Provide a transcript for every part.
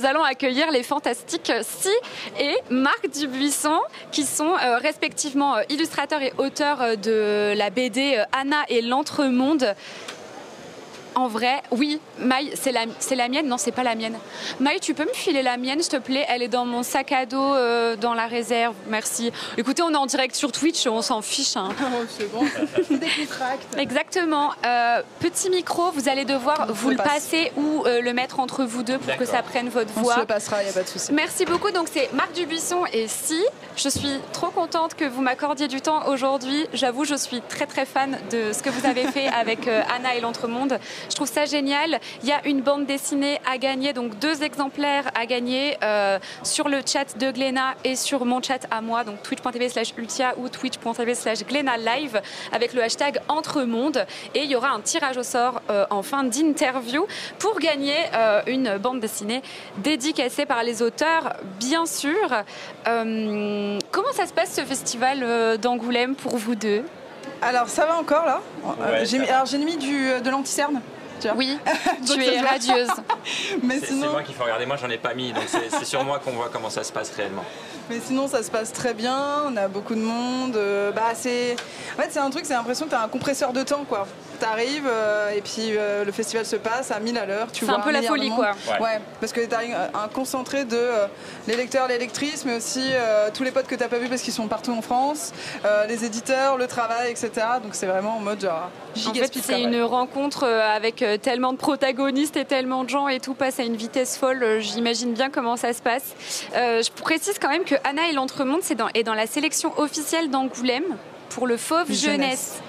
nous allons accueillir les fantastiques Si et Marc Dubuisson, qui sont euh, respectivement euh, illustrateurs et auteurs euh, de la BD Anna et l'Entremonde. En vrai, oui, Maï, c'est la, c'est la mienne Non, c'est pas la mienne. Maï, tu peux me filer la mienne, s'il te plaît? Elle est dans mon sac à dos, euh, dans la réserve. Merci. Écoutez, on est en direct sur Twitch, on s'en fiche. hein. Oh, c'est bon, des contracts. Exactement. Euh, petit micro, vous allez devoir On vous le le passe. passer ou euh, le mettre entre vous deux pour que ça prenne votre On voix. se le passera, il n'y a pas de souci. Merci beaucoup. Donc c'est Marc Dubuisson et si je suis trop contente que vous m'accordiez du temps aujourd'hui. J'avoue, je suis très très fan de ce que vous avez fait avec euh, Anna et l'Entremonde. Je trouve ça génial. Il y a une bande dessinée à gagner, donc deux exemplaires à gagner euh, sur le chat de Gléna et sur mon chat à moi, donc twitch.tv slash ultia ou twitch.tv slash Gléna live avec le hashtag Entremonde. Et il y aura un tirage au sort euh, en fin d'interview pour gagner euh, une bande dessinée dédicacée par les auteurs, bien sûr. Comment ça se passe ce festival d'Angoulême pour vous deux? Alors, ça va encore là Euh, Ouais, j'ai ça mis- va. Alors, j'ai mis du, de l'anti-cerne. Oui, tu es radieuse. Mais C'est moi qu'il faut regarder, moi j'en ai pas mis, donc c'est c'est sur moi qu'on voit comment ça se passe réellement. Mais sinon, ça se passe très bien. On a beaucoup de monde. euh, bah, c'est... En fait, c'est un truc, c'est l'impression que tu as un compresseur de temps. quoi. T'arrives euh, et puis euh, le festival se passe à 1000 à l'heure. Tu C'est un peu la folie, quoi. Ouais. Ouais, parce que tu as un concentré de euh, les lecteurs, les lectrices, mais aussi euh, tous les potes que tu pas vus parce qu'ils sont partout en France, euh, les éditeurs, le travail, etc. Donc c'est vraiment en mode genre En fait, c'est une rencontre avec tellement de protagonistes et tellement de gens et tout passe à une vitesse folle. J'imagine bien comment ça se passe. Euh, je précise quand même que Anna et l'Entremonde dans, est dans la sélection officielle d'Angoulême pour le Fauve Jeunesse. Jeunesse.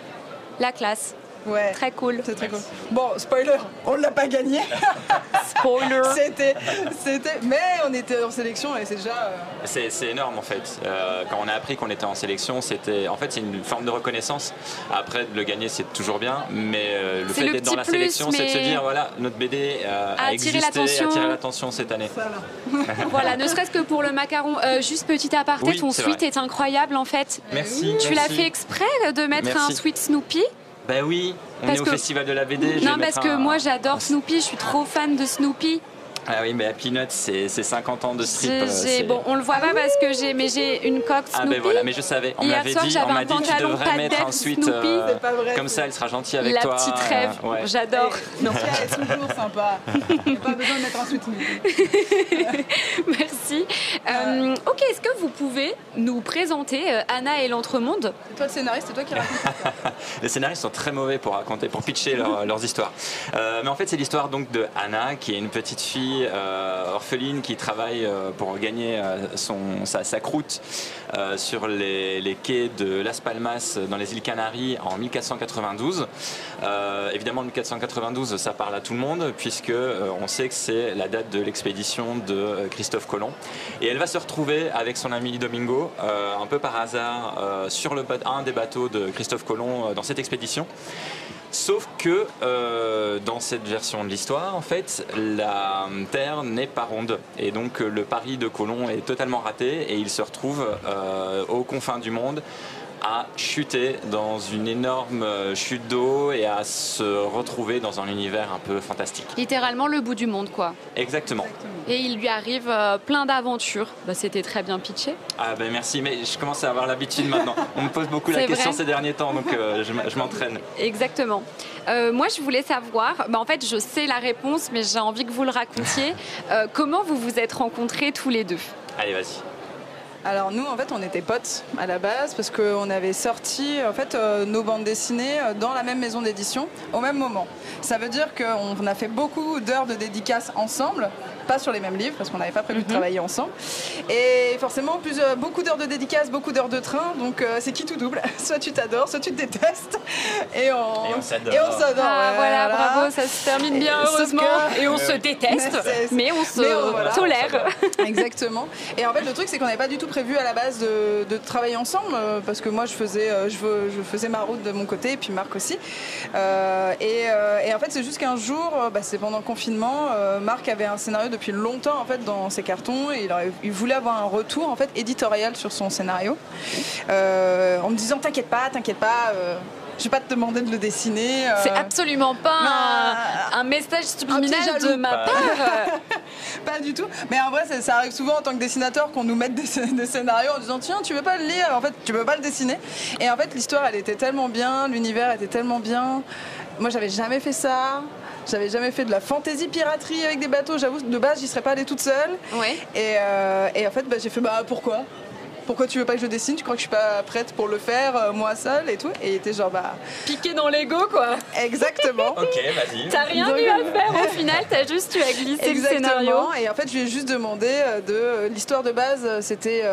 La classe. Ouais. Très cool. C'est très cool. Bon, spoiler, on l'a pas gagné. Spoiler. c'était, c'était, mais on était en sélection et c'est déjà. euh, C'est c'est énorme en fait. Euh, quand on a appris qu'on était en sélection, c'était en fait c'est une forme de reconnaissance. Après de le gagner c'est toujours bien, mais euh, le C'est fait le d'être dans la plus, sélection, c'est de se dire voilà notre BD euh, A a, attiré existé, a l'attention. attiré l'attention cette année. voilà, ne serait-ce que pour le macaron. Euh, juste petit aparté, Oui, ton suite vrai. est incroyable en fait. Merci. Tu l'as fait exprès de mettre un sweet Snoopy Ben oui, on Parce est au que- festival de la BD. je Non, parce que moi j'adore Snoopy, je suis trop fan de Snoopy. Ah oui, mais à Peanuts c'est c'est 50 ans de strip. Euh, bon, on le voit pas parce que j'ai, mais j'ai une coque Ah Snoopy. ben voilà, mais je savais. On m'avait dit, on m'a dit tu devrais mettre d'air un suite Snoopy, euh, c'est pas vrai, comme ça, elle sera gentille avec La toi. petite euh, rêve, ouais. j'adore. Non, est toujours sympa. Il n'y a pas besoin de mettre un sweat Merci. Euh, ok, est-ce que vous pouvez nous présenter euh, Anna et l'Entremonde? C'est toi le scénariste, c'est toi qui raconte. Les scénaristes sont très mauvais pour raconter, pour pitcher leur- leurs histoires. Euh, mais en fait, c'est l'histoire donc de Anna, qui est une petite fille euh, orpheline qui travaille euh, pour gagner euh, son, sa, sa croûte sur les, les quais de Las Palmas dans les îles Canaries en 1492. Euh, évidemment, 1492, ça parle à tout le monde puisque on sait que c'est la date de l'expédition de Christophe Colomb. Et elle va se retrouver avec son ami Domingo, un peu par hasard, sur le, un des bateaux de Christophe Colomb dans cette expédition. Sauf que euh, dans cette version de l'histoire, en fait, la Terre n'est pas ronde. Et donc euh, le pari de Colomb est totalement raté et il se retrouve euh, aux confins du monde à chuter dans une énorme euh, chute d'eau et à se retrouver dans un univers un peu fantastique. Littéralement le bout du monde, quoi. Exactement. Et il lui arrive euh, plein d'aventures. Bah, c'était très bien pitché. Ah ben merci, mais je commence à avoir l'habitude maintenant. On me pose beaucoup la question ces derniers temps, donc euh, je m'entraîne. Exactement. Euh, moi, je voulais savoir, bah, en fait, je sais la réponse, mais j'ai envie que vous le racontiez. Comment vous vous êtes rencontrés tous les deux? Allez, vas-y. Alors nous, en fait, on était potes à la base parce qu'on avait sorti en fait euh, nos bandes dessinées euh, dans la même maison d'édition au même moment. Ça veut dire qu'on a fait beaucoup d'heures de dédicaces ensemble, pas sur les mêmes livres parce qu'on n'avait pas prévu de travailler ensemble. Et forcément, plus, euh, beaucoup d'heures de dédicaces, beaucoup d'heures de train. Donc euh, c'est qui tout double? Soit tu t'adores, soit tu te détestes. Et on, Et on s'adore. et on s'adore, Ah, voilà, voilà. bravo, ça se termine bien, Et- heureusement. que- Et on se déteste, Mais on se mais on- voilà. tolère. Exactement. Et en fait, le truc, c'est qu'on n'avait pas du tout prévu à la base de, de travailler ensemble, euh, parce que moi, je faisais, euh, je, faisais ma route de mon côté, et puis Marc aussi. Euh, et, euh, et en fait, c'est juste qu'un jour, bah, c'est pendant le confinement, euh, Marc avait un scénario depuis longtemps en fait dans ses cartons, et il, aurait- il voulait avoir un retour en fait éditorial sur son scénario, Euh, en me disant t'inquiète pas, t'inquiète pas. euh, je vais pas te demander de le dessiner. C'est absolument pas un, un message subliminal de ma part. pas du tout. Mais en vrai, ça, arrive souvent en tant que dessinateur qu'on nous mette des, scénarios en disant tiens, tu veux pas le lire? En fait, tu veux pas le dessiner. Et en fait, l'histoire, elle était tellement bien, l'univers était tellement bien. Moi, j'avais jamais fait ça. J'avais jamais fait de la fantaisie piraterie avec des bateaux. J'avoue, de base, j'y serais pas allée toute seule. Ouais. Et, euh, et en fait, bah, j'ai fait bah pourquoi? Pourquoi tu veux pas que je dessine? Tu crois que je suis pas prête pour le faire euh, moi seule et tout? Et il était genre bah piqué dans l'ego quoi. Exactement. ok, vas-y. T'as rien eu à faire au final, t'as juste eu à glisser le scénario. Et en fait, je lui ai juste demandé euh, de l'histoire de base, c'était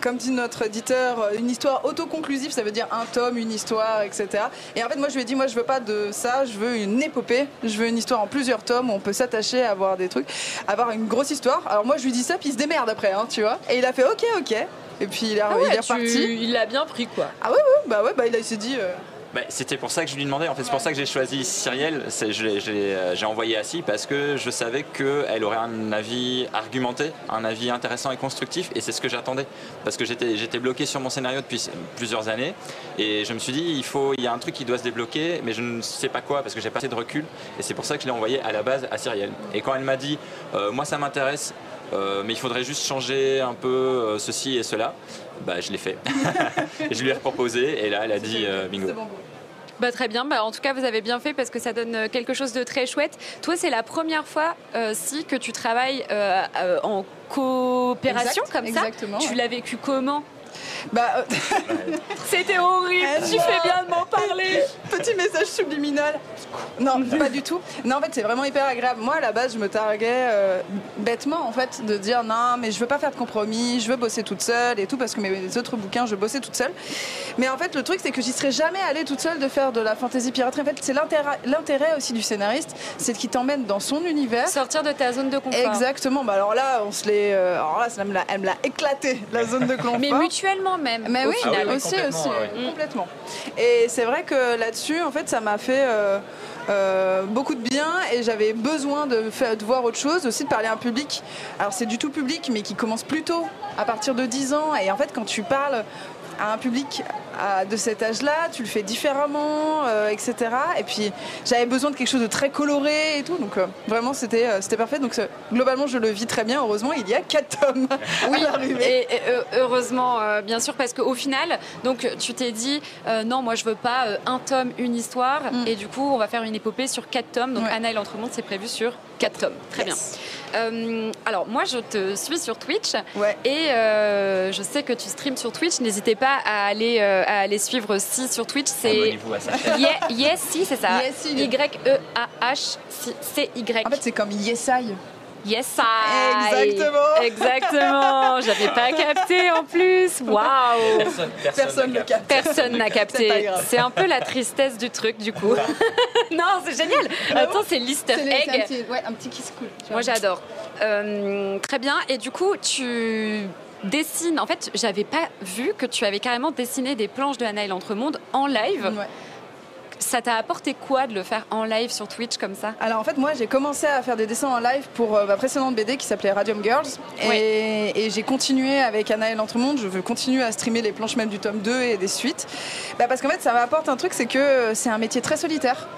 comme dit notre éditeur, une histoire autoconclusive, ça veut dire un tome, une histoire, etc. Et en fait, moi, je lui ai dit, moi, je veux pas de ça, je veux une épopée, je veux une histoire en plusieurs tomes où on peut s'attacher à avoir des trucs, avoir une grosse histoire. Alors moi, je lui dis ça, puis il se démerde après, hein, tu vois. Et il a fait, ok, ok. Et puis il est, ah il est reparti. Il l'a bien pris, quoi. Ah ouais, ouais, bah ouais, bah il, s'est dit. Euh, bah, c'était pour ça que je lui demandais. En fait, c'est pour ça que j'ai choisi Cyrielle. Euh, j'ai envoyé Assis parce que je savais qu'elle aurait un avis argumenté, un avis intéressant et constructif. Et c'est ce que j'attendais. Parce que j'étais bloqué sur mon scénario depuis plusieurs années. Et je me suis dit, il, faut, il y a un truc qui doit se débloquer, mais je ne sais pas quoi parce que j'ai pas assez de recul. Et c'est pour ça que je l'ai envoyé à la base à Cyrielle. Et quand elle m'a dit, euh, moi ça m'intéresse, euh, mais il faudrait juste changer un peu ceci et cela bah, je l'ai fait. je lui ai proposé et là, elle a dit euh, bingo. Bah, très bien, bah, en tout cas vous avez bien fait parce que ça donne euh, quelque chose de très chouette. Toi c'est la première fois euh, si que tu travailles en coopération comme ça? Tu l'as vécu comment? Bah, C'était horrible, tu fais bien de m'en parler. Petit message subliminal. Non, pas du tout. Non, en fait, c'est vraiment hyper agréable. Moi, à la base, je me targuais euh, bêtement, en fait, de dire non, mais je veux pas faire de compromis, je veux bosser toute seule et tout, parce que mes autres bouquins, je bossais toute seule. Mais en fait, le truc, c'est que j'y serais jamais allée toute seule de faire de la fantaisie piraterie. En fait, c'est l'intérêt aussi du scénariste, c'est qu'il t'emmène dans son univers. Sortir de ta zone de confort. Exactement. Bah, alors là, on se l'est. Euh, alors là, elle me l'a éclaté, la zone de confort. Mais mutuellement même. Mais oui, aussi, aussi, complètement. Et c'est vrai que là-dessus, en fait, ça m'a fait. Euh, euh, beaucoup de bien et j'avais besoin de, faire, de voir autre chose, aussi de parler à un public. Alors c'est du tout public mais qui commence plus tôt, à partir de 10 ans. Et en fait quand tu parles à un public de cet âge-là, tu le fais différemment, euh, etc. Et puis j'avais besoin de quelque chose de très coloré et tout, donc euh, vraiment c'était euh, c'était parfait. Donc globalement je le vis très bien. Heureusement il y a quatre tomes. Oui, et, heureusement bien sûr parce qu'au final, donc tu t'es dit non moi je veux pas un tome une histoire mm. et du coup on va faire une épopée sur quatre tomes. Donc Anna et l'entremonde c'est prévu sur quatre tomes. Très bien. alors moi je te suis sur Twitch et je sais que tu streams sur Twitch. N'hésitez pas à aller à aller suivre Si sur Twitch. C'est Yes, si, c'est ça. Y-E-A-H-C-Y. En fait, c'est comme Yes I. Yes, I. Exactement. Exactement. J'avais pas capté en plus. Waouh. Personne, ne capte. Personne n'a capté. C'est un peu la tristesse du truc, du coup. non, c'est génial. Attends, c'est l'Easter egg. Un petit, ouais, un petit kiss cool. Moi, j'adore. Euh, très bien. Et du coup, tu dessine. En fait, j'avais pas vu que tu avais carrément dessiné des planches de Anna et l'Entremonde en live. Ça t'a apporté quoi de le faire en live sur Twitch comme ça? Alors en fait moi j'ai commencé à faire des dessins en live pour euh, ma précédente BD qui s'appelait Radium Girls et, j'ai continué avec Anna et l'Entremonde, je veux continuer à streamer les planches même du tome 2 et des suites. Bah, parce qu'en fait ça m'apporte un truc c'est que c'est un métier très solitaire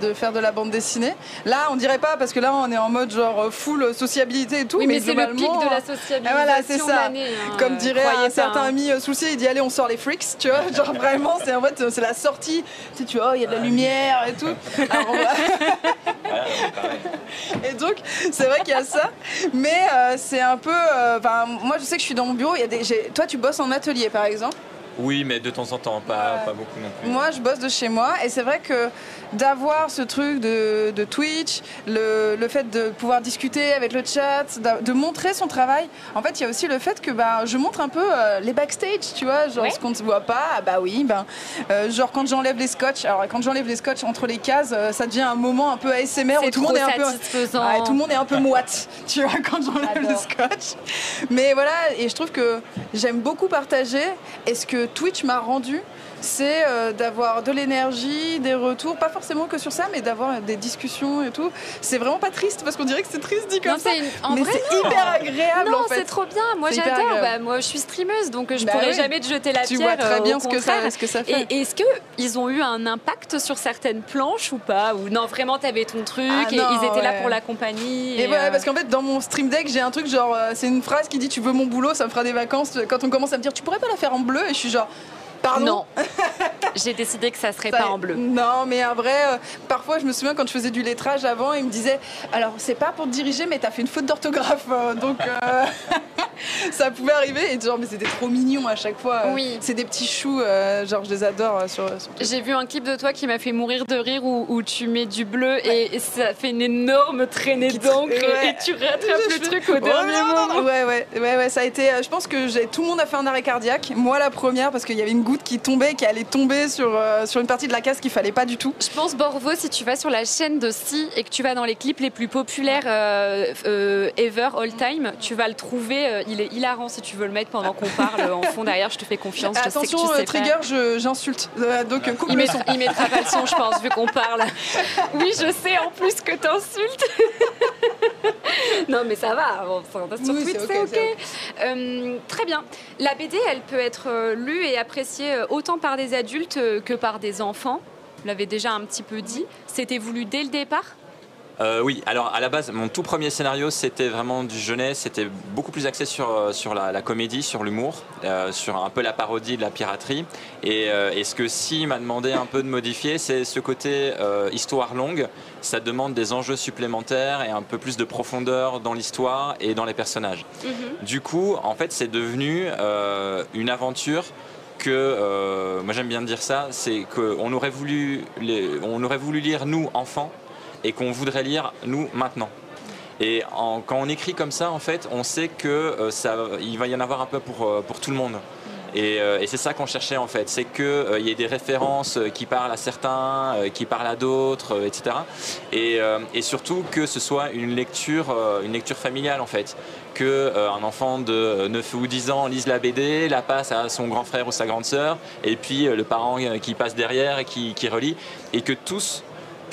de faire de la bande dessinée. Là, on dirait pas parce que là, on est en mode genre full sociabilité et tout. Oui, mais, c'est le pic de la sociabilité. Voilà, c'est ça. Hein. Comme dirait un certain hein. ami euh, souci, il dit allez, on sort les freaks, tu vois. Genre vraiment, c'est en fait, c'est la sortie. Tu sais, tu vois, il y a de la lumière et tout. et donc, c'est vrai qu'il y a ça, mais euh, c'est un peu. Euh, enfin, moi, je sais que je suis dans mon bureau. Il y a des. Toi, tu bosses en atelier, par exemple. Oui, mais de temps en temps, pas, pas beaucoup non plus. Moi, je bosse de chez moi et c'est vrai que d'avoir ce truc de, de Twitch, le, le, fait de pouvoir discuter avec le chat, de montrer son travail. En fait, il y a aussi le fait que bah, je montre un peu euh, les backstage, tu vois, genre ce qu'on ne se voit pas. Ah bah oui, ben, euh, genre quand j'enlève les scotch, alors quand j'enlève les scotch entre les cases, euh, ça devient un moment un peu ASMR où tout le monde est un peu, tout le monde est un peu moite, tu vois, quand j'enlève le scotch. Mais voilà, et je trouve que j'aime beaucoup partager. Et ce Twitch m'a rendu, c'est euh, d'avoir de l'énergie, des retours, pas forcément que sur ça, mais d'avoir des discussions et tout. C'est vraiment pas triste parce qu'on dirait que c'est triste dit comme Non, ça. une- en mais c'est hyper agréable Non, en fait. c'est trop bien. Moi, j'adore. Bah, moi, je suis streameuse, donc je Bah pourrais oui. jamais te jeter la Tu pierre. vois très euh, bien ce que, ça, ce que ça fait. Et est-ce qu'ils ont eu un impact sur certaines planches ou pas Ou non, vraiment, t'avais ton truc Ah et non, ils étaient là pour la compagnie. Et voilà, euh, parce qu'en fait, dans mon stream deck, j'ai un truc genre, euh, c'est une phrase qui dit Tu veux mon boulot, ça me fera des vacances. Quand on commence à me dire Tu pourrais pas la faire en bleu? Et je suis genre, Pardon? Non. J'ai décidé que ça serait Ça- pas en bleu. Non, mais en vrai, euh, parfois, je me souviens quand je faisais du lettrage avant, ils me disaient Alors, c'est pas pour te diriger, mais t'as fait une faute d'orthographe. euh, donc, euh, ça pouvait arriver. Et genre, mais c'était trop mignon à chaque fois. Oui. C'est des petits choux, genre, je les adore sur. sur- J'ai vu un clip de toi qui m'a fait mourir de rire où, où tu mets du bleu et, et ça fait une énorme traînée d'encre et- Ouais. et, tu rattrapes Je le truc au Oh, dernier non, moment. non. Ouais, ouais, ouais, ouais, ça a été. je pense que tout le monde a fait un arrêt cardiaque. Moi, la première, parce qu'il y avait une goutte qui tombait, qui allait tomber sur, euh, sur une partie de la case qu'il fallait pas du tout. Je pense, Borvo, si tu vas sur la chaîne de Si et que tu vas dans les clips les plus populaires euh, euh, ever, all time, tu vas le trouver. il est hilarant si tu veux le mettre pendant qu'on parle en fond derrière. Je te fais confiance. je sais que Attention, tu sais trigger, j'insulte. Donc, Il mettra, son. il mettra pas le son, je pense, vu qu'on parle. Oui, je sais en plus que t'insultes. non, mais ça va. Bon, sur Oui, Twitch, c'est ok, Euh, très bien. La BD, elle peut être euh, lue et appréciée euh, autant par des adultes que par des enfants. Vous l'avez déjà un petit peu dit. C'était voulu dès le départ? Euh, oui, alors à la base, mon tout premier scénario, c'était vraiment du jeunesse, c'était beaucoup plus axé sur, euh, sur la, la comédie, sur l'humour, euh, sur un peu la parodie de la piraterie. Et, euh, et ce que Si m'a demandé un peu de modifier, c'est ce côté histoire longue. Ça demande des enjeux supplémentaires et un peu plus de profondeur dans l'histoire et dans les personnages. Du coup, en fait, c'est devenu une aventure que, euh, moi j'aime bien dire ça, c'est qu'on aurait voulu, les- on aurait voulu lire nous enfants et qu'on voudrait lire nous maintenant. Et quand on écrit comme ça, en fait, on sait que euh, ça, il va y en avoir un peu pour, euh, pour tout le monde. Et, euh, et c'est ça qu'on cherchait en fait, c'est qu'il y ait des références qui parlent à certains, qui parlent à d'autres, etc. Et, surtout que ce soit une lecture, une lecture familiale en fait. Que euh, un enfant de 9 ou 10 ans lise la BD, la passe à son grand frère ou sa grande sœur, et puis le parent qui passe derrière et qui, qui relit, et que tous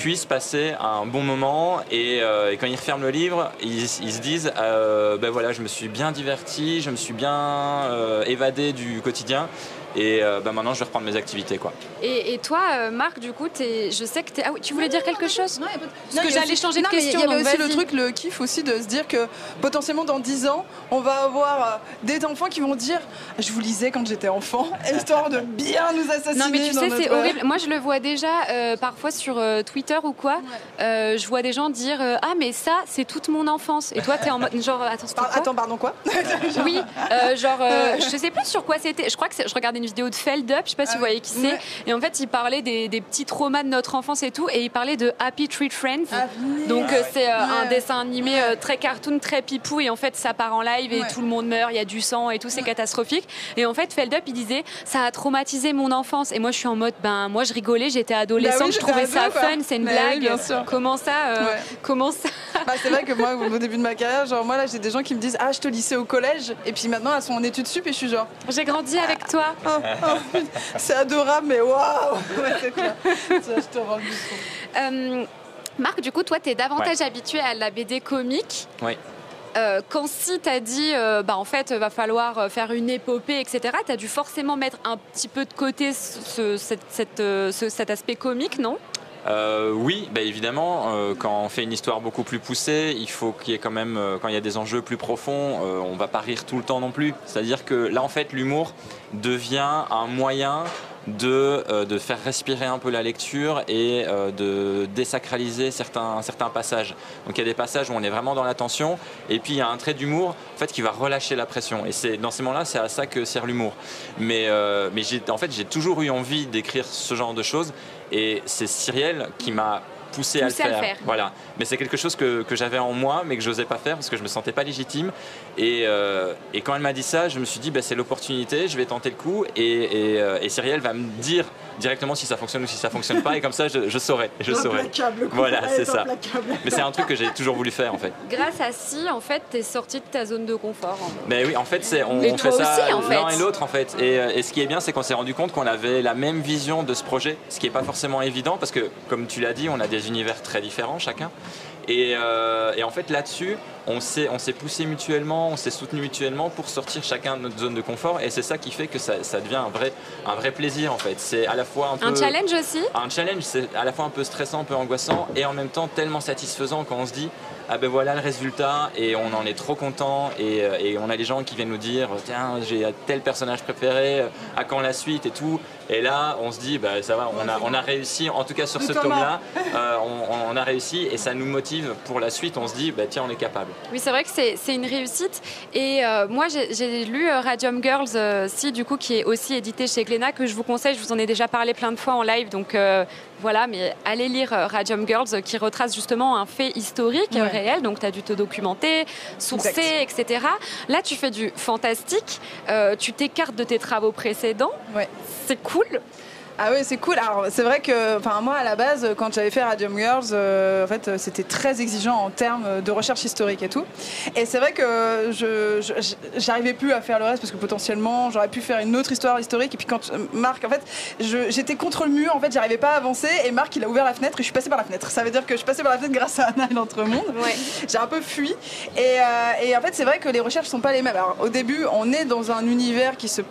puissent passer un bon moment et, euh, et quand ils referment le livre, ils, ils se disent euh, ben voilà, je me suis bien diverti, je me suis bien euh, évadé du quotidien et euh, ben maintenant je vais reprendre mes activités quoi. Et, et toi, euh, Marc, du coup, je sais que. Ah oui, tu voulais dire quelque chose Non, Parce que j'allais changer de question, Il y avait aussi le truc, le kiff aussi de se dire que potentiellement dans 10 ans, on va avoir euh, des enfants qui vont dire Je vous lisais quand j'étais enfant, histoire de bien nous assassiner. Non mais tu dans sais c'est horrible. Moi je le vois déjà euh, parfois sur euh, Twitter ou quoi. Euh, je vois des gens dire euh, ah mais ça c'est toute mon enfance. Et toi t'es en mode genre attends Par- quoi Attends, pardon, quoi? Oui, euh, genre euh, je sais plus sur quoi c'était. Je crois que je regardais une vidéo de Feld Up. Je sais pas si Ah vous voyez qui c'est. ouais. Et en fait il parlait des, des petits traumas de notre enfance et tout. Et il parlait de Happy Tree Friends. Ah, Donc euh, c'est euh, un dessin animé euh, très cartoon, très pipou et en fait ça part en live et tout le monde meurt, il y a du sang et tout, c'est catastrophique. Et en fait Feldup il disait ça a traumatisé mon enfance et moi je suis en mode ben moi je rigolais, j'étais adolescente, Bah oui, je trouvais ado, ça quoi. fun, c'est une Mais oui, blague. comment ça euh, comment ça Bah, c'est vrai que moi, au début de ma carrière, genre moi là, j'ai des gens qui me disent Ah, je te lycée au collège, et puis maintenant elles sont en études sup, et je suis genre J'ai grandi avec toi. Oh, oh, C'est adorable, mais waouh Ouais, c'est clair. Ça, je te rends. Euh, Marc, du coup, toi, tu es davantage habitué à la BD comique. Oui. Euh, quand si t'as dit, euh, bah en fait, va falloir faire une épopée, etc. T'as dû forcément mettre un petit peu de côté ce- cette- cette, ce- cet aspect comique, non? Euh, oui, bah évidemment, euh, quand on fait une histoire beaucoup plus poussée, il faut qu'il y ait quand même, euh, quand il y a des enjeux plus profonds, euh, on va pas rire tout le temps non plus. C'est-à-dire que là, en fait, l'humour devient un moyen de, euh, de faire respirer un peu la lecture et euh, de désacraliser certains, certains passages. Donc il y a des passages où on est vraiment dans la tension, et puis il y a un trait d'humour en fait, qui va relâcher la pression. Et c'est dans ces moments-là, c'est à ça que sert l'humour. Mais, euh, mais j'ai, en fait, j'ai toujours eu envie d'écrire ce genre de choses. Et c'est Cyrielle qui m'a poussé, à, le faire. Voilà. Mais c'est quelque chose que, que j'avais en moi, mais que j'osais pas faire parce que je me sentais pas légitime. Et, euh, et quand elle m'a dit ça, je me suis dit, bah, c'est l'opportunité, je vais tenter le coup. Et, et, euh, et, Cyrielle va me dire directement si ça fonctionne ou si ça fonctionne pas. Et comme ça, je, je saurai. Je saurai. Voilà, c'est ça. Mais c'est un truc que j'ai toujours voulu faire en fait. Grâce à Si, en fait, tu es sorti de ta zone de confort. Mais oui, en fait, c'est, on, fait ça l'un et l'autre en fait. Et, euh, et, ce qui est bien, c'est qu'on s'est rendu compte qu'on avait la même vision de ce projet, ce qui n'est pas forcément évident parce que, comme tu l'as dit, on a des univers très différents chacun. Et, euh, et, en fait, là-dessus, on s'est, on s'est poussé mutuellement, on s'est soutenu mutuellement pour sortir chacun de notre zone de confort. Et c'est ça qui fait que ça, ça, devient un vrai, un vrai plaisir, en fait. C'est à la fois un peu. Un challenge aussi? Un challenge, c'est à la fois un peu stressant, un peu angoissant, et en même temps tellement satisfaisant quand on se dit ah ben voilà le résultat et on en est trop content et, euh, et, on a les gens qui viennent nous dire tiens j'ai tel personnage préféré à quand la suite et tout. Et là on se dit bah ça va on a, on a réussi en tout cas sur ce tome là euh, on, on, a réussi et ça nous motive pour la suite on se dit bah tiens on est capable. Oui c'est vrai que c'est une réussite. Et euh, moi j'ai lu euh, Radium Girls euh, si du coup qui est aussi édité chez Glénat que je vous conseille. Je vous en ai déjà parlé plein de fois en live donc voilà, mais allez lire Radium Girls qui retrace justement un fait historique ouais. Réel, donc tu as dû te documenter, sourcer, exact. etc. Là, tu fais du fantastique, euh, tu t'écartes de tes travaux précédents, ouais. c'est cool. Ah oui, c'est cool. Alors, c'est vrai que, moi, à la base, quand j'avais fait Radium Girls, euh, en fait, c'était très exigeant en termes de recherche historique et tout. Et c'est vrai que je, j'arrivais plus à faire le reste parce que potentiellement, j'aurais pu faire une autre histoire historique. Et puis quand Marc, en fait, j'étais contre le mur, en fait, j'arrivais pas à avancer. Et Marc, il a ouvert la fenêtre et je suis passée par la fenêtre. Ça veut dire que je suis passée par la fenêtre grâce à Anna et l'Entremonde. Ouais. J'ai un peu fui. Et, euh, et en fait, c'est vrai que les recherches sont pas les mêmes. Alors, au début, on est dans un univers qui se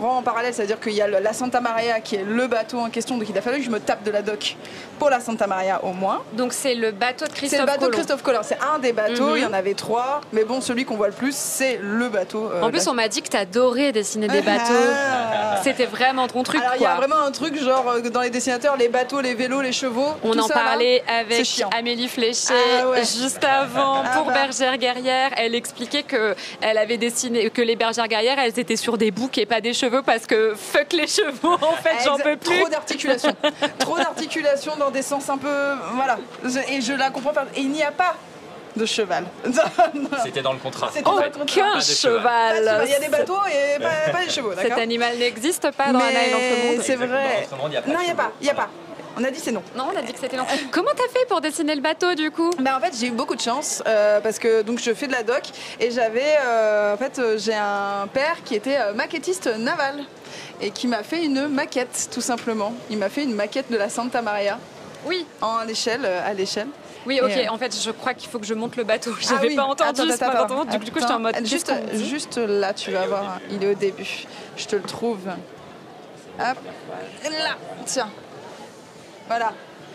en parallèle, c'est-à-dire qu'il y a la Santa Maria qui est le bateau en question, donc il a fallu que je me tape de la doc pour la Santa Maria au moins. Donc c'est le bateau de Christophe C'est le bateau Colomb. de Christophe Colomb, c'est un des bateaux, mm -hmm. il y en avait trois, mais bon, celui qu'on voit le plus, c'est le bateau. Euh, en plus, on m'a dit que tu adorais dessiner des bateaux. C'était vraiment ton truc. Alors il y a vraiment un truc, genre euh, dans les dessinateurs, les bateaux, les vélos, les chevaux. On en ça, parlait là, avec Amélie Fléché ah, ouais. juste avant ah, pour bah. Bergère Guerrière. Elle expliquait que elle avait dessiné que les bergères guerrières, elles étaient sur des boucs et pas des cheveux parce que fuck les chevaux en fait j'en peux plus trop d'articulation trop d'articulation dans des sens un peu voilà et je la comprends pas et il n'y a pas de cheval. C'était dans le contrat. Aucun cheval. cheval. Il y a des bateaux et pas, pas des chevaux. Cet animal n'existe pas dans l'Entremonde. C'est vrai. Non, il n'y a pas. Il n'y a pas. On a dit c'est non. Non, on a dit que c'était non. Comment t'as fait pour dessiner le bateau du coup? Bah, En fait, j'ai eu beaucoup de chance euh, parce que donc je fais de la doc et j'avais euh, en fait j'ai un père qui était euh, maquettiste naval et qui m'a fait une maquette tout simplement. Il m'a fait une maquette de la Santa Maria. Oui. En l'échelle, à l'échelle. Oui, ok. Et, euh... En fait, je crois qu'il faut que je monte le bateau. Je n'avais ah, oui. pas entendu. Attends, attends, attends, attends. Du coup, j'étais en mode. Juste, juste là, tu vas voir. Il est au début. Je te le trouve. Hop. Là. Tiens. Voilà.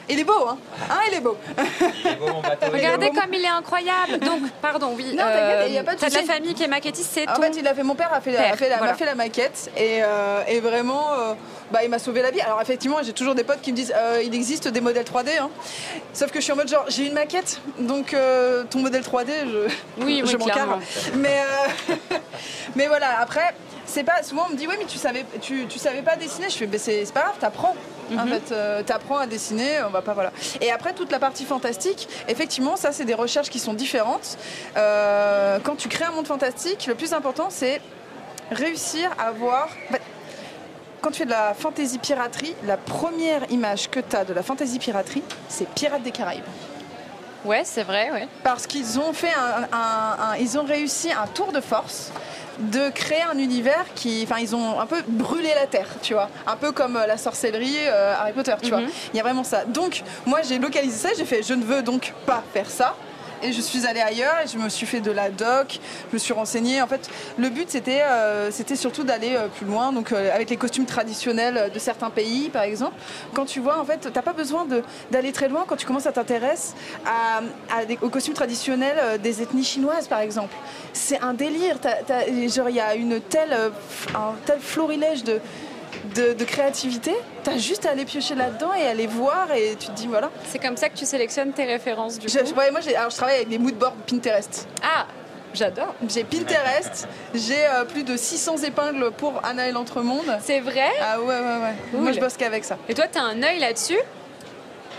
Il est beau, hein, hein Il est beau. Il est beau mon bateau. Regardez il comme il est incroyable. Donc, pardon, oui. Non, t'inquiète, il n'y a pas de souci. la famille qui est maquettiste, c'est En ton fait, il a fait, mon père a fait, père, a fait, la, voilà. fait la maquette et, euh, et vraiment, euh, bah, il m'a sauvé la vie. Alors effectivement, j'ai toujours des potes qui me disent, euh, il existe des modèles 3D, hein. sauf que je suis en mode genre, j'ai une maquette, donc euh, ton modèle 3D, je, oui, je oui, m'en. Mais, euh, mais voilà, après c'est pas souvent on me dit oui mais tu savais tu, tu savais pas dessiner je fais bah, c'est pas grave t'apprends mm -hmm. en fait euh, t'apprends à dessiner on va pas voilà et après toute la partie fantastique effectivement ça c'est des recherches qui sont différentes euh, quand tu crées un monde fantastique le plus important c'est réussir à voir bah, quand tu fais de la fantasy piraterie la première image que tu as de la fantasy piraterie c'est Pirates des Caraïbes Ouais, c'est vrai, ouais. Parce qu'ils ont fait un, un, un, ils ont réussi un tour de force de créer un univers qui, enfin, ils ont un peu brûlé la terre, tu vois, un peu comme la sorcellerie euh, Harry Potter, tu mm -hmm. vois. Il y a vraiment ça. Donc, moi, j'ai localisé ça, j'ai fait, je ne veux donc pas faire ça. Et je suis allée ailleurs je me suis fait de la doc, je me suis renseignée. En fait, le but c'était euh, c'était surtout d'aller euh, plus loin, donc euh, avec les costumes traditionnels de certains pays, par exemple. Quand tu vois, en fait, t'as pas besoin d'aller très loin quand tu commences à t'intéresser à, à des, aux costumes traditionnels des ethnies chinoises, par exemple. C'est un délire. T genre, il y a une telle, un tel florilège de de, de, créativité, tu as juste à aller piocher là-dedans et aller voir et tu te dis voilà. C'est comme ça que tu sélectionnes tes références du je, coup. Ouais, moi, alors, je travaille avec des moodboards Pinterest. Ah, j'adore. J'ai Pinterest, j'ai euh, plus de 600 épingles pour Anna et l'Entremonde. C'est vrai? Ah ouais, ouais, ouais. Cool. Moi, je bosse qu'avec ça. Et toi, tu as un œil là-dessus?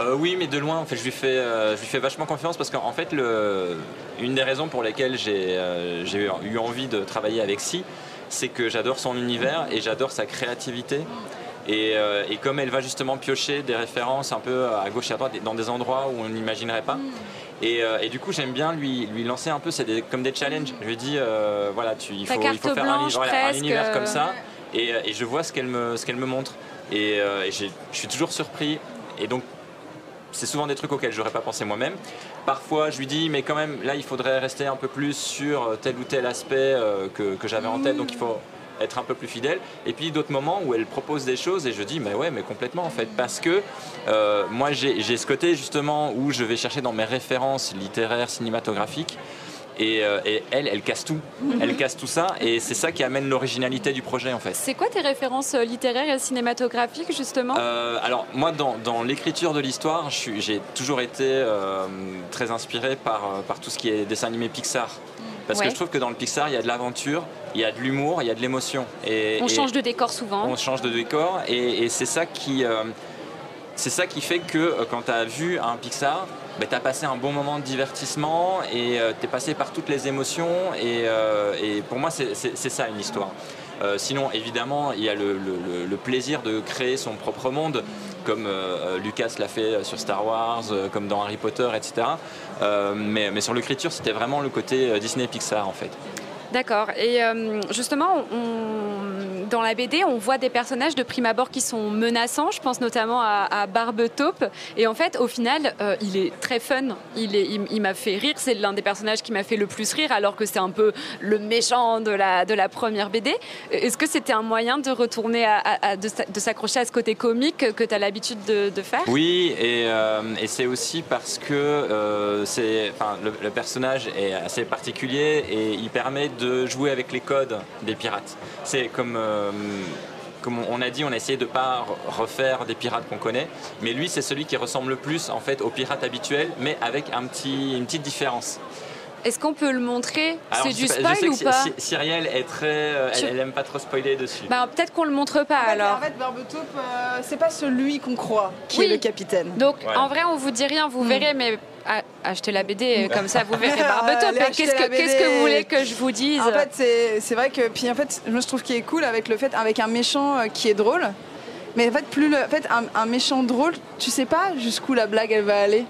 Euh, oui, mais de loin, en fait, je lui fais, euh, je lui fais vachement confiance parce qu'en fait, le, une des raisons pour lesquelles j'ai euh, j'ai eu envie de travailler avec Si, c'est que j'adore son univers et j'adore sa créativité. Et, euh, et comme elle va justement piocher des références un peu à gauche et à droite, dans des endroits où on n'imaginerait pas. Et, euh, et du coup, j'aime bien lui, lui lancer un peu c'est des- comme des challenges. Je lui dis, euh, voilà, tu, il faut, il faut faire un, voilà, un univers comme euh, ça. Et, et je vois ce qu'elle me, ce qu'elle me montre. Et, je suis toujours surpris. Et donc, c'est souvent des trucs auxquels j'aurais pas pensé moi-même. Parfois, je lui dis, mais quand même, là, il faudrait rester un peu plus sur tel ou tel aspect euh, que, j'avais en tête. Donc, il faut être un peu plus fidèle. Et puis, d'autres moments où elle propose des choses et je dis, mais ouais, mais complètement en fait. Parce que euh, moi, j'ai j'ai ce côté justement où je vais chercher dans mes références littéraires, cinématographiques. Et, euh, et elle, elle casse tout. Elle casse tout ça. Et c'est ça qui amène l'originalité du projet en fait. C'est quoi tes références euh, littéraires et cinématographiques justement? Euh, alors moi dans, dans l'écriture de l'histoire, j'ai toujours été euh, très inspiré par, par tout ce qui est dessin animé Pixar. Parce Ouais. que je trouve que dans le Pixar, il y a de l'aventure, il y a de l'humour, il y a de l'émotion. Et, On et change de décor souvent. on change de décor et, et c'est ça qui... c'est ça qui fait que quand tu as vu un Pixar, tu as passé un bon moment de divertissement et tu es passé par toutes les émotions. Et, euh, pour moi, c'est ça une histoire. Euh, sinon, évidemment, il y a le, plaisir de créer son propre monde, comme euh, Lucas l'a fait sur Star Wars, euh, comme dans Harry Potter, etc. Euh, mais, mais sur l'écriture, c'était vraiment le côté euh, Disney-Pixar, en fait. D'accord. Et euh, justement, on- dans la BD, on voit des personnages de prime abord qui sont menaçants. Je pense notamment à, Barbe Taupe. Et en fait, au final, euh, il est très fun. Il, m'a fait rire. C'est l'un des personnages qui m'a fait le plus rire, alors que c'est un peu le méchant de la, première BD. Est-ce que c'était un moyen de retourner à, de, s'a- de s'accrocher à ce côté comique que tu as l'habitude de, faire? Oui, et, euh, et c'est aussi parce que euh, le, personnage est assez particulier et il permet de jouer avec les codes des pirates. C'est comme, comme on a dit, on a essayé de pas re- refaire des pirates qu'on connaît, mais lui c'est celui qui ressemble le plus en fait aux pirates habituels, mais avec un petit, une petite différence. Est-ce qu'on peut le montrer? C'est du pas- je sais spoil ou que pas? Cy- Cyrielle est très, euh, elle, Tu- elle aime pas trop spoiler dessus. bah, Peut-être qu'on le montre pas alors. En fait, Barbetaupe, euh, c'est pas celui qu'on croit qui Oui. est le capitaine. Donc Ouais. en vrai, on vous dit rien, vous verrez, mais achetez la BD comme ça, vous verrez acheter Qu'est-ce que, qu'est-ce que vous voulez que je vous dise? En fait, c'est c'est vrai que puis en fait, je trouve qu'il est cool avec le fait avec un méchant euh, qui est drôle. Mais en fait, plus le en fait un, un méchant drôle, tu sais pas jusqu'où la blague elle va aller.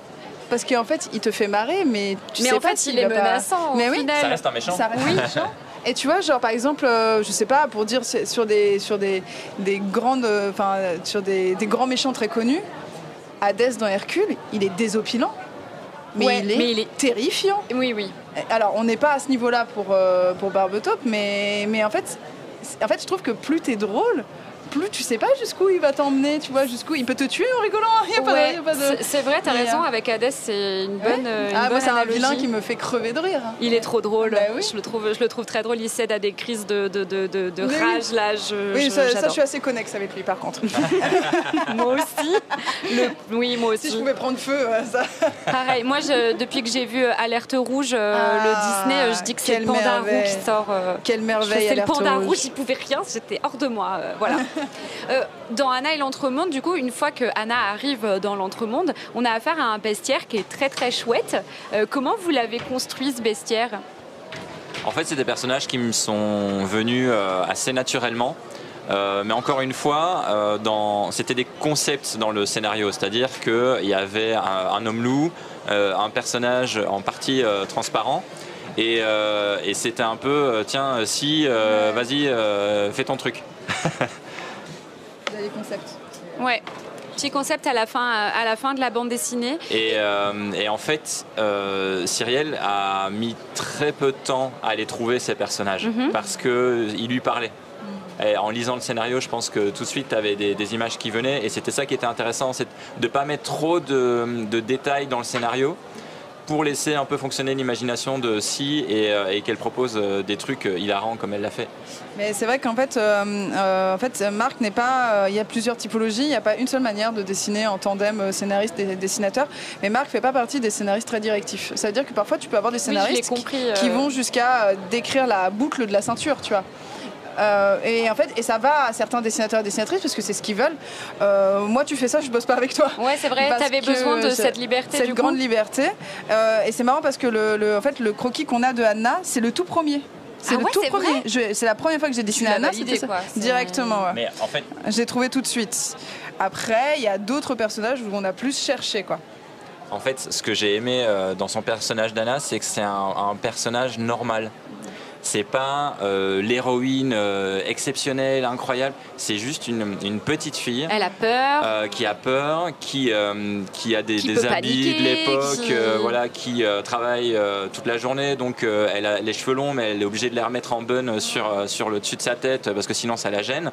Parce qu'en fait, il te fait marrer, mais tu Mais sais en pas fait, s'il il est pas- menaçant au Mais oui, final. Ça reste un méchant. ça reste méchant. Et tu vois, genre par exemple, euh, je sais pas, pour dire sur des sur des, des grandes, euh, enfin euh, sur des, des grands méchants très connus, Hadès dans Hercule, il est désopilant, mais, Ouais, il, est mais il est- terrifiant. Oui, oui. Alors, on n'est pas à ce niveau-là pour, euh, pour Barbetaupe, mais, mais en, fait, en fait, je trouve que plus t'es drôle, plus tu sais pas jusqu'où il va t'emmener, tu vois, jusqu'où il peut te tuer en rigolant. Il y a pas de- Ouais, pas de- c'est- C'est vrai, t'as raison, euh, avec Hades, c'est une bonne, euh, une Ah, bonne moi, c'est un vilain qui me fait crever de rire. Il est trop drôle. Bah oui. je, le trouve, je le trouve très drôle. Il cède à des crises de, de, de, de, de Mais oui. rage, là. Je, Oui, je- ça, ça, je suis assez connexe avec lui, par contre. Moi aussi. Le- Oui, moi aussi. si je pouvais prendre feu, euh, ça. Pareil, moi, je- depuis que j'ai vu euh, Alerte Rouge, euh, Ah, le Disney, je dis que c'est le panda roux merveille. qui sort. Quelle merveille, faisais le panda Rouge. rouge, il pouvait rien, j'étais hors de moi. voilà. Euh, dans Anna et l'Entremonde, du coup, une fois que Anna arrive dans l'Entremonde, on a affaire à un bestiaire qui est très très chouette. Euh, comment vous l'avez construit ce bestiaire? En fait, c'est des personnages qui me sont venus euh, assez naturellement. Euh, mais encore une fois, euh, dans- c'était des concepts dans le scénario, c'est-à-dire qu'il y avait un, un homme loup, euh, un personnage en partie euh, transparent, et, euh, et c'était un peu, tiens, si, euh, vas-y, euh, fais ton truc. Vous avez les concepts. Ouais. Petit concept à la fin, à la fin de la bande dessinée. Et, euh, et en fait, euh, Cyrielle a mis très peu de temps à les trouver, ces personnages, Mhm. parce qu'ils lui parlaient. Et en lisant le scénario, je pense que tout de suite, tu avais des, des images qui venaient, et c'était ça qui était intéressant, c'est de ne pas mettre trop de, de détails dans le scénario pour laisser un peu fonctionner l'imagination de Si et, euh, et qu'elle propose euh, des trucs euh, hilarants comme elle l'a fait. Mais c'est vrai qu'en fait, euh, euh, en fait, Marc n'est pas. euh, Il y a plusieurs typologies. Il n'y a pas une seule manière de dessiner en tandem euh, scénariste et dessinateur. Mais Marc fait pas partie des scénaristes très directifs. Ça veut dire que parfois, tu peux avoir des scénaristes qui- compris. euh, qui vont jusqu'à euh, décrire la boucle de la ceinture, tu vois. Euh, et en fait, et ça va à certains dessinateurs et dessinatrices parce que c'est ce qu'ils veulent. Euh, moi, tu fais ça, je bosse pas avec toi. Ouais, c'est vrai. T'avais besoin de cette liberté Cette du grande coup. liberté. Euh, et c'est marrant parce que le, le- en fait, le croquis qu'on a de Anna, c'est le tout premier. C'est Ah le ouais, tout premier. C'est la première fois que j'ai dessiné Anna, c'était ça. quoi. C'est- Directement, ouais. Mais en fait, J'ai trouvé tout de suite. Après, il y a d'autres personnages où on a plus cherché, quoi. En fait, ce que j'ai aimé euh, dans son personnage d'Anna, c'est que c'est un, un personnage normal. C'est pas euh, l'héroïne euh, exceptionnelle, incroyable. C'est juste une, une petite fille. Elle a peur. euh, qui a peur, qui, euh, qui a des, Qui des habits de l'époque, qui- euh, voilà, qui euh, travaille euh, toute la journée, donc euh, elle a les cheveux longs, mais elle est obligée de les remettre en bun sur, sur le dessus de sa tête parce que sinon ça la gêne.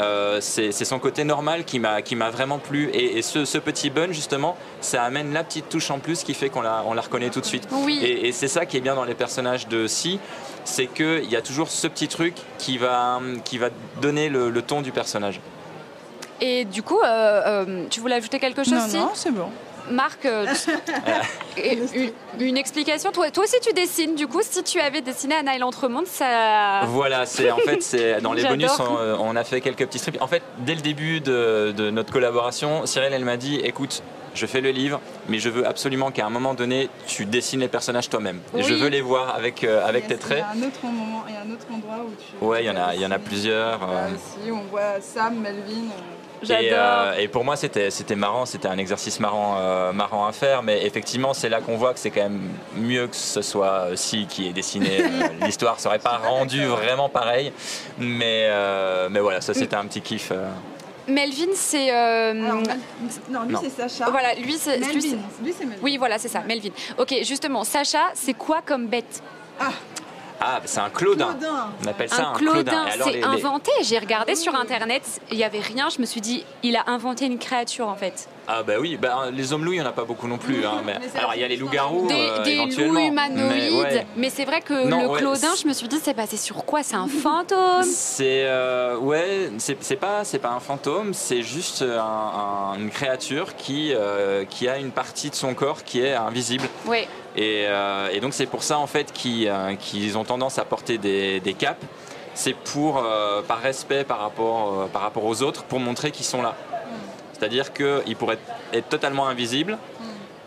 Euh, c'est son côté normal qui m'a qui m'a vraiment plu et, et ce, ce petit bun justement ça amène la petite touche en plus qui fait qu'on la, on la reconnaît tout de suite Oui. et, et c'est ça qui est bien dans les personnages de Si c'est qu'il y a toujours ce petit truc qui va, qui va donner le, le ton du personnage Et du coup, euh, euh, tu voulais ajouter quelque chose Non, si? non, c'est bon. Marc, euh, une, une explication. Toi, toi aussi, tu dessines. Du coup, si tu avais dessiné Anna et l'Entremonde, ça. Voilà, c'est en fait c'est dans les bonus on, on a fait quelques petits strips. En fait, dès le début de, de notre collaboration, Cyril elle m'a dit écoute, je fais le livre, mais je veux absolument qu'à un moment donné, tu dessines les personnages toi-même. Et Je veux les voir avec euh, avec tes traits. Il y a un autre moment, il y a un autre endroit où tu. Ouais, il y en a il y en a plusieurs. Là euh, aussi, on voit Sam, Melvin. euh, Et, euh, et pour moi, c'était c'était marrant, c'était un exercice marrant, euh, marrant à faire. Mais effectivement, c'est là qu'on voit que c'est quand même mieux que ce soit euh, Si qui est dessiné. Euh, L'histoire serait pas rendue vraiment pareil. Mais, euh, mais voilà, ça c'était un petit kiff. Melvin, c'est. euh, non, lui Non. c'est Sacha. voilà, lui, c'est. lui, Melvin. c'est- Lui c'est Melvin. Oui, voilà, c'est ça, Melvin. Ok, justement, Sacha, c'est quoi comme bête? Ah, c'est un Claudin. Claudin. On appelle ça Un un, Claudin, c'est les- inventé. J'ai regardé sur internet, il n'y avait rien. Je me suis dit, il a inventé une créature en fait. Ah bah oui, bah, les hommes loups, il n'y en a pas beaucoup non plus. hein, mais... Mais c'est Alors il y a les loups-garous Des, euh, des loups humanoïdes. Mais c'est vrai que Non, le ouais, Claudin, je me suis dit, c'est basé sur quoi? C'est un fantôme? C'est euh, ouais, c'est c'est pas c'est pas un fantôme, c'est juste un- un- une créature qui euh, qui a une partie de son corps qui est invisible. Oui. Et, euh, et donc c'est pour ça en fait qu'ils euh, qu'ils ont tendance à porter des, capes. C'est pour euh, par respect par rapport par rapport aux autres, pour montrer qu'ils sont là. C'est-à-dire qu'ils pourraient être totalement invisibles.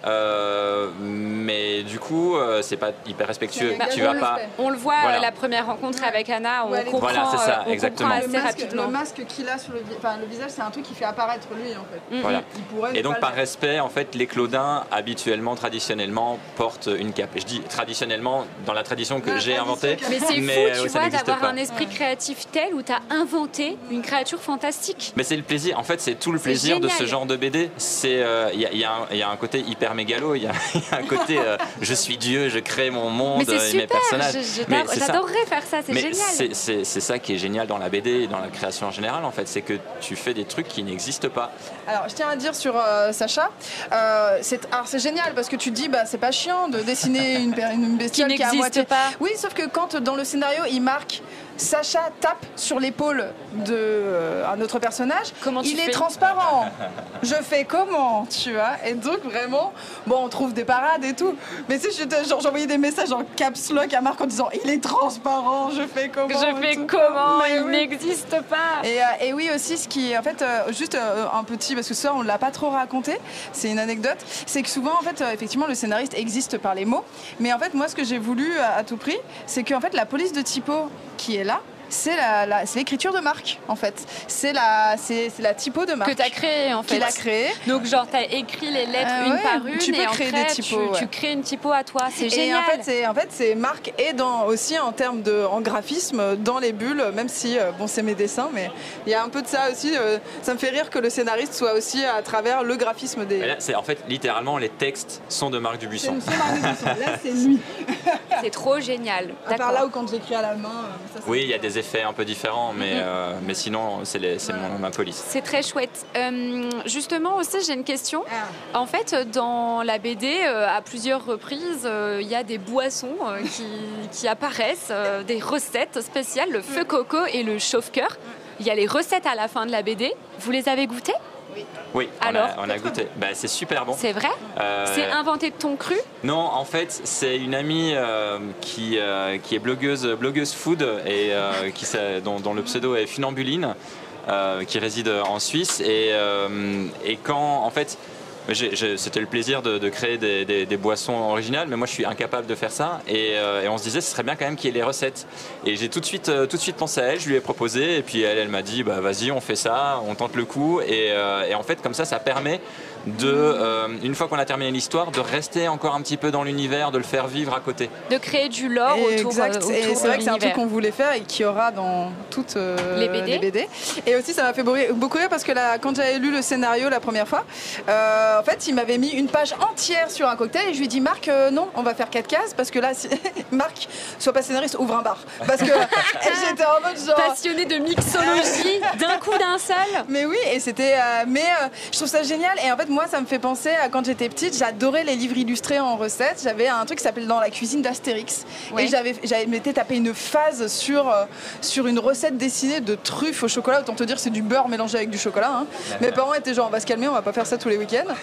Euh, mais du coup, euh, c'est pas hyper respectueux. Bah, tu on, vas le, pas. on le voit Voilà. euh, la première rencontre avec Anna, on Ouais, comprend, Voilà, c'est ça, euh, on exactement. comprend Le masque, rapidement. le masque qu'il a sur le, vi- enfin, le visage, c'est un truc qui fait apparaître lui en fait. Voilà. Il pourrait ne Et donc par respect, en fait, les Claudins habituellement, traditionnellement, portent une cape. Et je dis traditionnellement dans la tradition que j'ai inventée. Mais c'est fou, tu vois, d'avoir pas. un esprit créatif tel où tu as inventé une créature fantastique. Mais c'est le plaisir, en fait, c'est tout le C'est plaisir de ce genre de BD. C'est, euh, il y, y a un côté hyper mégalo, il y, a il y a un côté, euh, je suis Dieu, je crée mon monde Mais euh, et mes personnages. je- je- Mais c'est ça. j'adorerais faire ça, c'est génial. c'est- ça qui est génial dans la BD et dans la création en général, en fait, c'est que tu fais des trucs qui n'existent pas. Alors, je tiens à dire sur euh, Sacha, euh, c'est alors, c'est génial parce que tu te dis, bah, c'est pas chiant de dessiner une, une Qui bestiole qui, est à n'existe pas. Oui, sauf que quand dans le scénario, il marque Sacha tape sur l'épaule de euh, un autre personnage, Comment tu il est transparent. Je fais comment, tu vois? Et donc vraiment, bon, on trouve des parades et tout, mais genre j'envoyais des messages en caps lock à Marc en disant, il est transparent. Je fais comment Je fais tout. comment Mais Il oui. n'existe pas. Et, euh, et oui aussi, ce qui, en fait, euh, juste un petit, parce que ça, on l'a pas trop raconté, c'est une anecdote, c'est que souvent, en fait, effectivement, le scénariste existe par les mots, mais en fait, moi, ce que j'ai voulu à, à tout prix, c'est qu'en fait, la police de typo qui est là, c'est la, la- c'est l'écriture de Marc, en fait. C'est la, c'est, c'est la typo de Marc. Que tu as créé en fait. Qu'il a créé. Donc genre tu as écrit les lettres Euh, une ouais, par une tu peux et créer après des typos, tu, ouais. crées une typo à toi. C'est Et génial. en fait, c'est en fait, c'est Marc et dans aussi en termes de en graphisme dans les bulles, même si euh, bon, c'est mes dessins, mais il y a un peu de ça aussi. euh, ça me fait rire que le scénariste soit aussi à travers le graphisme des. Et là, c'est en fait littéralement les textes sont de Marc Dubuisson. Là, c'est lui. c'est trop génial. À part là où quand j'écris à la main. euh, ça, c'est- Oui, il y a des effets un peu différents, mais, euh, mais sinon, c'est ma police. C'est très chouette. Euh, justement aussi, j'ai une question. Ah. En fait, dans la BD, euh, à plusieurs reprises, euh, il y a des boissons euh, qui, qui apparaissent, euh, des recettes spéciales, le feu coco et le chauffe-cœur. Il y a les recettes à la fin de la BD. Vous les avez goûtées? Oui. Alors on, a, on a goûté. Bah, c'est super bon. C'est vrai Euh, C'est inventé de ton cru Non, en fait, c'est une amie euh, qui, euh, qui est blogueuse, blogueuse food et qui, dont, dont le pseudo est Funambuline, qui réside en Suisse. Et, et quand, en fait, c'était le plaisir de, de créer des, des- des boissons originales, mais moi je suis incapable de faire ça. Et, euh, et on se disait, ce serait bien quand même qu'il y ait les recettes. Et j'ai tout de suite, euh, tout de suite pensé à elle, je lui ai proposé, et puis elle, elle m'a dit, bah vas-y, on fait ça, on tente le coup. Et, euh, et en fait, comme ça, ça permet de, euh, une fois qu'on a terminé l'histoire, de rester encore un petit peu dans l'univers, de le faire vivre à côté. De créer du lore Et autour, exact. euh, autour et c'est vrai que c'est un truc qu'on voulait faire et qui aura dans toutes euh, Les BD. Et aussi, ça m'a fait beaucoup- beaucoup rire parce que là, quand j'avais lu le scénario la première fois, euh, en fait, il m'avait mis une page entière sur un cocktail et je lui ai dit Marc, euh, non, on va faire quatre cases parce que là, si... Marc, sois pas scénariste, ouvre un bar. Parce que j'étais en mode genre. Passionné de mixologie, d'un coup d'un seul. Mais oui, et c'était. euh, mais euh, je trouve ça génial. Et en fait, moi, ça me fait penser à quand j'étais petite, j'adorais les livres illustrés en recettes. J'avais un truc qui s'appelait Dans la cuisine d'Astérix. Ouais. Et j'avais, j'avais m'étais tapé une phase sur, euh, sur une recette dessinée de truffes au chocolat. Autant te dire, c'est du beurre mélangé avec du chocolat. hein. Mes parents étaient genre, on va se calmer, on va pas faire ça tous les week-ends.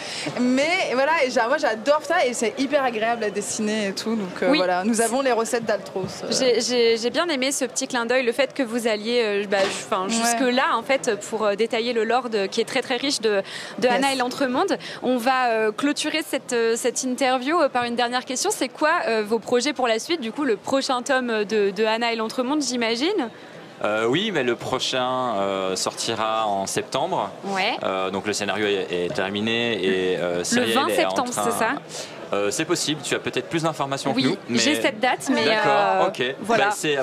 Mais voilà, moi, j'adore ça et c'est hyper agréable à dessiner et tout. Donc euh, Oui. voilà, nous avons les recettes d'Altros. euh. J'ai- bien aimé ce petit clin d'œil, le fait que vous alliez euh, bah, Ouais. jusque-là, en fait, pour détailler le lore de- qui est très très riche de, de Yes. Anna et l'Entremonde. On va clôturer cette, cette interview par une dernière question. C'est quoi vos projets pour la suite? Du coup, le prochain tome de, de Anna et l'Entremonde, j'imagine? Euh, oui, mais le prochain euh, sortira en septembre. Ouais. Euh, donc le scénario est, est terminé et euh, Le Cyrielle 20 est en septembre, train- c'est ça Euh, C'est possible. Tu as peut-être plus d'informations que Oui, nous. mais- j'ai cette date, mais D'accord. euh, ok. voilà. Bah, c'est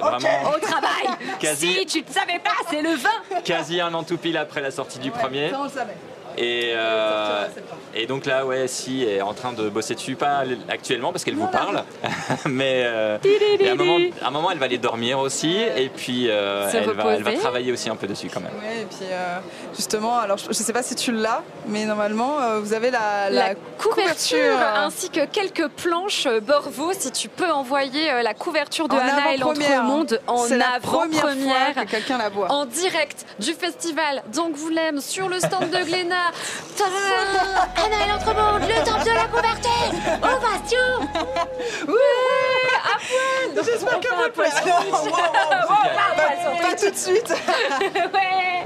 vraiment Au travail Quasi. Si tu ne savais pas, c'est le 20 quasi un an tout pile après la sortie du Ouais, premier. ça, on le savait. Et, euh, et donc là, ouais, si est en train de bosser dessus, pas actuellement parce qu'elle vous parle, mais euh, et à un, moment, à un moment, elle va aller dormir aussi, et puis euh, elle, va, elle va reposer. travailler aussi un peu dessus quand même. Ouais, et puis euh, justement, alors je, je sais pas si tu l'as, mais normalement euh, vous avez la, la, la couverture, ainsi que quelques planches Borvo si tu peux envoyer la couverture de en Anna et l'Entremonde en avant-première que quelqu'un la voit. en direct du festival d'Angoulême sur le stand de Glénat. Anna et l'Entremonde, le temps de la couverture Ovation J'espère que On vous fait un le plaît. poisson. Pas, pas tout de suite. Ouais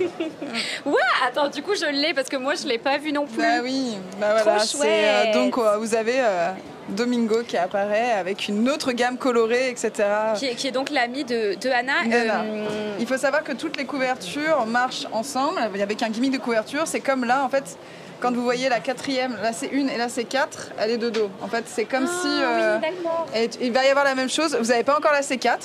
Ouais, attends, du coup je l'ai parce que moi je l'ai pas vu non plus. bah oui, bah voilà. Trop euh, chouette. donc euh, vous avez euh, Domingo qui apparaît avec une autre gamme colorée, etc. Qui est, qui est donc l'ami de, de Anna. Anna. Euh, Il faut savoir que toutes les couvertures marchent ensemble avec un gimmick de couverture. C'est comme là, en fait, quand vous voyez la quatrième, là c'est une et là c'est quatre, elle est de dos. En fait, c'est comme si. euh, Ah, oui, d'accord. et il va y avoir la même chose. Vous n'avez pas encore la C4,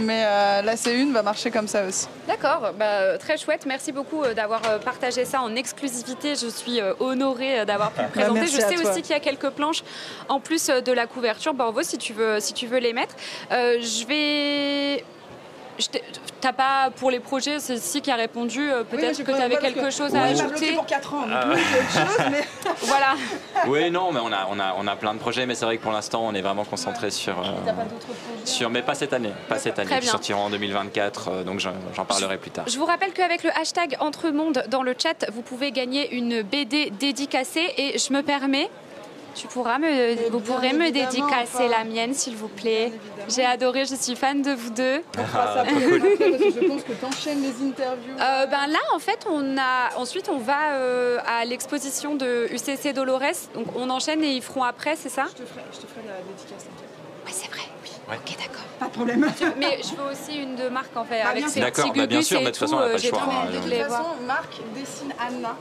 mais euh, la C1 va marcher comme ça aussi. D'accord, bah, euh, très chouette. Merci beaucoup euh, d'avoir euh, partagé ça en exclusivité. Je suis euh, honorée euh, d'avoir pu le présenter. merci Je sais aussi qu'il y a quelques planches en plus euh, de la couverture. Bravo si tu veux, si tu veux les mettre. Euh, je vais. T'as pas pour les projets, c'est si qui a répondu. euh, Peut-être que tu avais quelque chose à Oui. ajouter. pour 4 ans, donc autre chose, mais Voilà. Oui, non, mais on a, on, a, on a plein de projets, mais c'est vrai que pour l'instant, on est vraiment concentré sur, euh, sur. Mais pas cette année, pas cette année. Très Qui bien. sortiront en 2024, euh, donc j'en j'en parlerai plus tard. Je vous rappelle qu'avec le hashtag Entremonde dans le chat, vous pouvez gagner une BD dédicacée et je me permets. Tu pourras me, vous pourrez me dédicacer enfin. la mienne, s'il vous plaît. J'ai adoré, je suis fan de vous deux. parce que je pense que tu enchaînes les interviews. Euh, ben là, en fait, on a ensuite on va euh, à l'exposition de UCC Dolores. Donc on enchaîne et ils feront après, c'est ça? Je te ferai, je te ferai la dédicace. Oui, c'est vrai. Oui. Ouais. Ok, d'accord. Pas de problème. Mais je veux aussi une de Marc en fait, Bah, avec ses D'accord, bah, bien sûr, mais de toute tout, façon, on a euh, pas le j'ai choix, hein, de toute façon. Marc dessine Anna.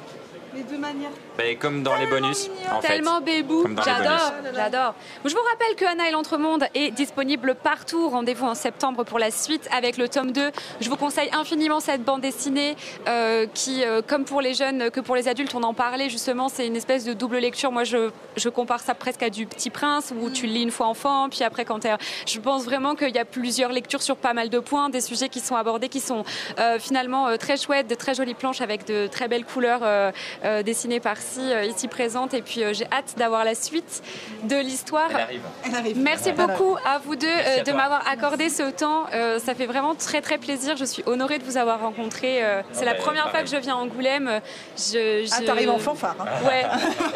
Les deux manières. Ben, comme dans les bonus, en fait. Tellement bébou, Comme dans les j'adore, bonus. j'adore. Je vous rappelle que Anna et l'Entremonde est disponible partout. Rendez-vous en septembre pour la suite avec le tome 2. Je vous conseille infiniment cette bande dessinée euh, qui, euh, comme pour les jeunes que pour les adultes, on en parlait justement, c'est une espèce de double lecture. Moi, je, je compare ça presque à du Petit Prince où tu le lis une fois enfant, puis après quand t'es... Je pense vraiment qu'il y a plusieurs lectures sur pas mal de points, des sujets qui sont abordés, qui sont euh, finalement euh, très chouettes, de très jolies planches avec de très belles couleurs euh, dessinée par Si, ici présente. Et puis j'ai hâte d'avoir la suite de l'histoire. Elle arrive. Merci beaucoup à vous deux de m'avoir accordé ce temps. ça fait vraiment très très plaisir. Je suis honorée de vous avoir rencontré. C'est la première fois que je viens à Angoulême. Je, Ah, t'arrives en fanfare. Hein. Ouais,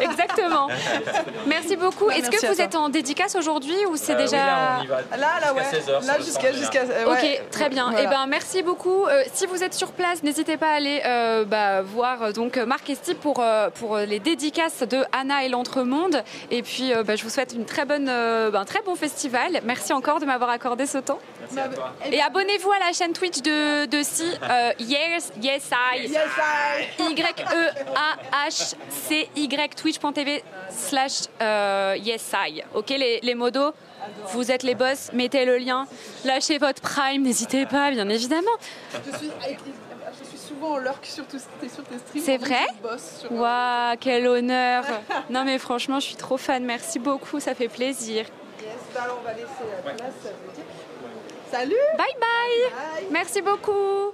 exactement. Merci beaucoup. Est-ce que vous êtes en dédicace aujourd'hui ou c'est déjà. là, là, ouais. là, jusqu'à. jusqu'à ok, très bien. Et eh ben, merci beaucoup. si vous êtes sur place, n'hésitez pas à aller bah, voir donc Marc Esti pour, pour les dédicaces de Anna et l'Entremonde. Et puis, bah, je vous souhaite une très bonne, bah, un très bon festival. Merci encore de m'avoir accordé ce temps. Merci à toi. Et abonnez-vous à la chaîne Twitch de, de Si, yes, yes I. Yes I. Y-E-A-H-C-Y, twitch.tv slash yes I. Ok, les, les modos vous êtes les boss, mettez le lien, lâchez votre prime, n'hésitez pas, bien évidemment. Je suis, souvent en lurk sur, sur tes streams. C'est vrai Waouh, wow, quel honneur. Non mais franchement, je suis trop fan, merci beaucoup, ça fait plaisir. Yes, bah alors on va laisser la place. Salut. Bye, bye. Merci beaucoup